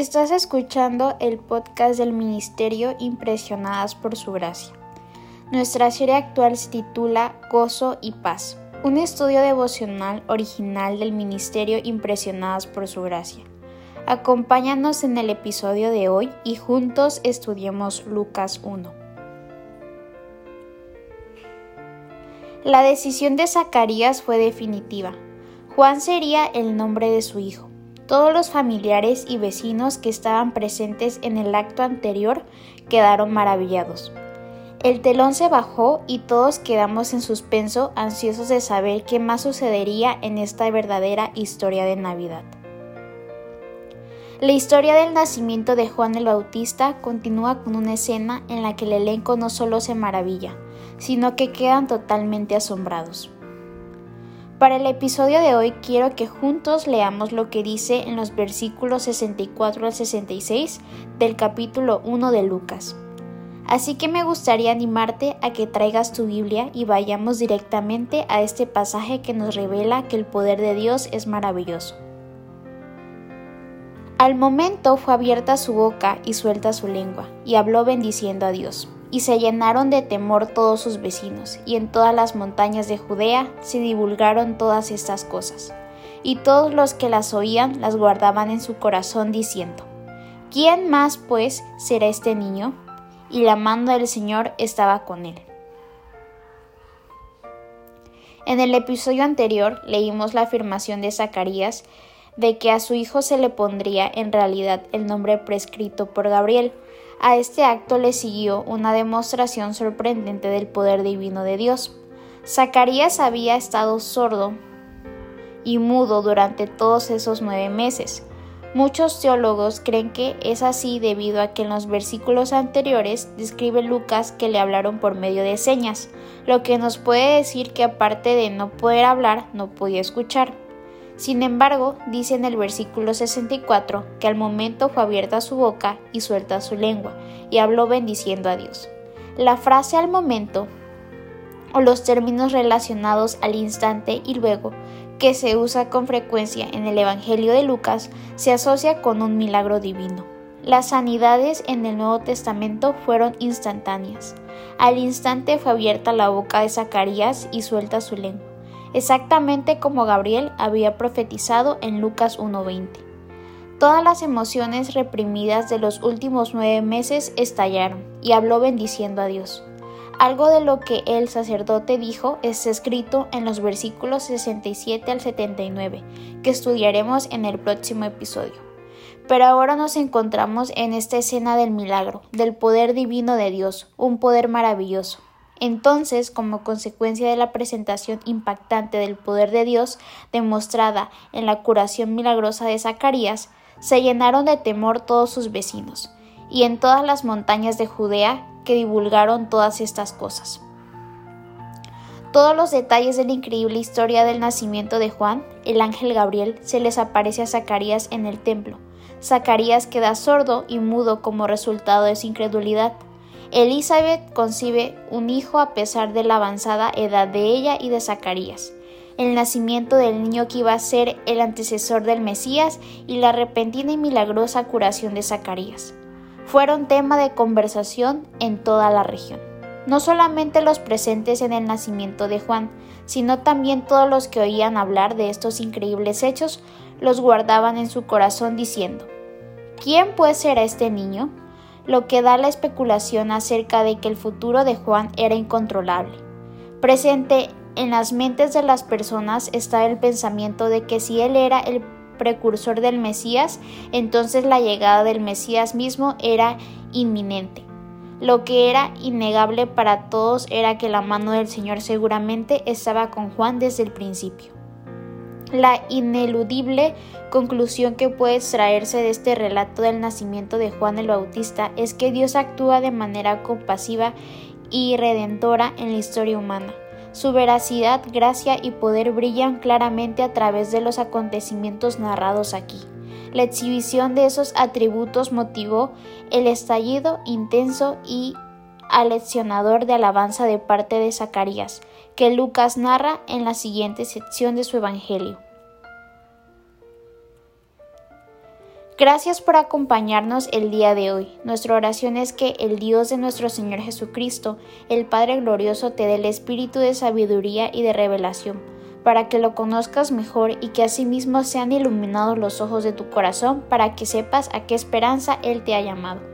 Estás escuchando el podcast del Ministerio Impresionadas por Su Gracia. Nuestra serie actual se titula Gozo y Paz, un estudio devocional original del Ministerio Impresionadas por Su Gracia. Acompáñanos en el episodio de hoy y juntos estudiemos Lucas 1. La decisión de Zacarías fue definitiva. Juan sería el nombre de su hijo. Todos los familiares y vecinos que estaban presentes en el acto anterior quedaron maravillados. El telón se bajó y todos quedamos en suspenso, ansiosos de saber qué más sucedería en esta verdadera historia de Navidad. La historia del nacimiento de Juan el Bautista continúa con una escena en la que el elenco no solo se maravilla, sino que quedan totalmente asombrados. Para el episodio de hoy quiero que juntos leamos lo que dice en los versículos 64 al 66 del capítulo 1 de Lucas. Así que me gustaría animarte a que traigas tu Biblia y vayamos directamente a este pasaje que nos revela que el poder de Dios es maravilloso. Al momento fue abierta su boca y suelta su lengua, y habló bendiciendo a Dios y se llenaron de temor todos sus vecinos, y en todas las montañas de Judea se divulgaron todas estas cosas. Y todos los que las oían las guardaban en su corazón diciendo, ¿quién más pues será este niño? Y la mano del Señor estaba con él. En el episodio anterior leímos la afirmación de Zacarías de que a su hijo se le pondría en realidad el nombre prescrito por Gabriel, a este acto le siguió una demostración sorprendente del poder divino de Dios. Zacarías había estado sordo y mudo durante todos esos nueve meses. Muchos teólogos creen que es así debido a que en los versículos anteriores describe Lucas que le hablaron por medio de señas, lo que nos puede decir que aparte de no poder hablar, no podía escuchar. Sin embargo, dice en el versículo 64 que al momento fue abierta su boca y suelta su lengua, y habló bendiciendo a Dios. La frase al momento, o los términos relacionados al instante y luego, que se usa con frecuencia en el Evangelio de Lucas, se asocia con un milagro divino. Las sanidades en el Nuevo Testamento fueron instantáneas. Al instante fue abierta la boca de Zacarías y suelta su lengua exactamente como Gabriel había profetizado en Lucas 1.20. Todas las emociones reprimidas de los últimos nueve meses estallaron y habló bendiciendo a Dios. Algo de lo que el sacerdote dijo está escrito en los versículos 67 al 79, que estudiaremos en el próximo episodio. Pero ahora nos encontramos en esta escena del milagro, del poder divino de Dios, un poder maravilloso. Entonces, como consecuencia de la presentación impactante del poder de Dios demostrada en la curación milagrosa de Zacarías, se llenaron de temor todos sus vecinos, y en todas las montañas de Judea que divulgaron todas estas cosas. Todos los detalles de la increíble historia del nacimiento de Juan, el ángel Gabriel se les aparece a Zacarías en el templo. Zacarías queda sordo y mudo como resultado de su incredulidad. Elizabeth concibe un hijo a pesar de la avanzada edad de ella y de Zacarías, el nacimiento del niño que iba a ser el antecesor del Mesías y la repentina y milagrosa curación de Zacarías. Fueron tema de conversación en toda la región. No solamente los presentes en el nacimiento de Juan, sino también todos los que oían hablar de estos increíbles hechos los guardaban en su corazón diciendo, ¿quién puede ser este niño? Lo que da la especulación acerca de que el futuro de Juan era incontrolable. Presente en las mentes de las personas está el pensamiento de que si él era el precursor del Mesías, entonces la llegada del Mesías mismo era inminente. Lo que era innegable para todos era que la mano del Señor seguramente estaba con Juan desde el principio. La ineludible conclusión que puede extraerse de este relato del nacimiento de Juan el Bautista es que Dios actúa de manera compasiva y redentora en la historia humana. Su veracidad, gracia y poder brillan claramente a través de los acontecimientos narrados aquí. La exhibición de esos atributos motivó el estallido intenso y aleccionador de alabanza de parte de Zacarías, que Lucas narra en la siguiente sección de su Evangelio. Gracias por acompañarnos el día de hoy. Nuestra oración es que el Dios de nuestro Señor Jesucristo, el Padre Glorioso, te dé el espíritu de sabiduría y de revelación, para que lo conozcas mejor y que asimismo sean iluminados los ojos de tu corazón, para que sepas a qué esperanza Él te ha llamado.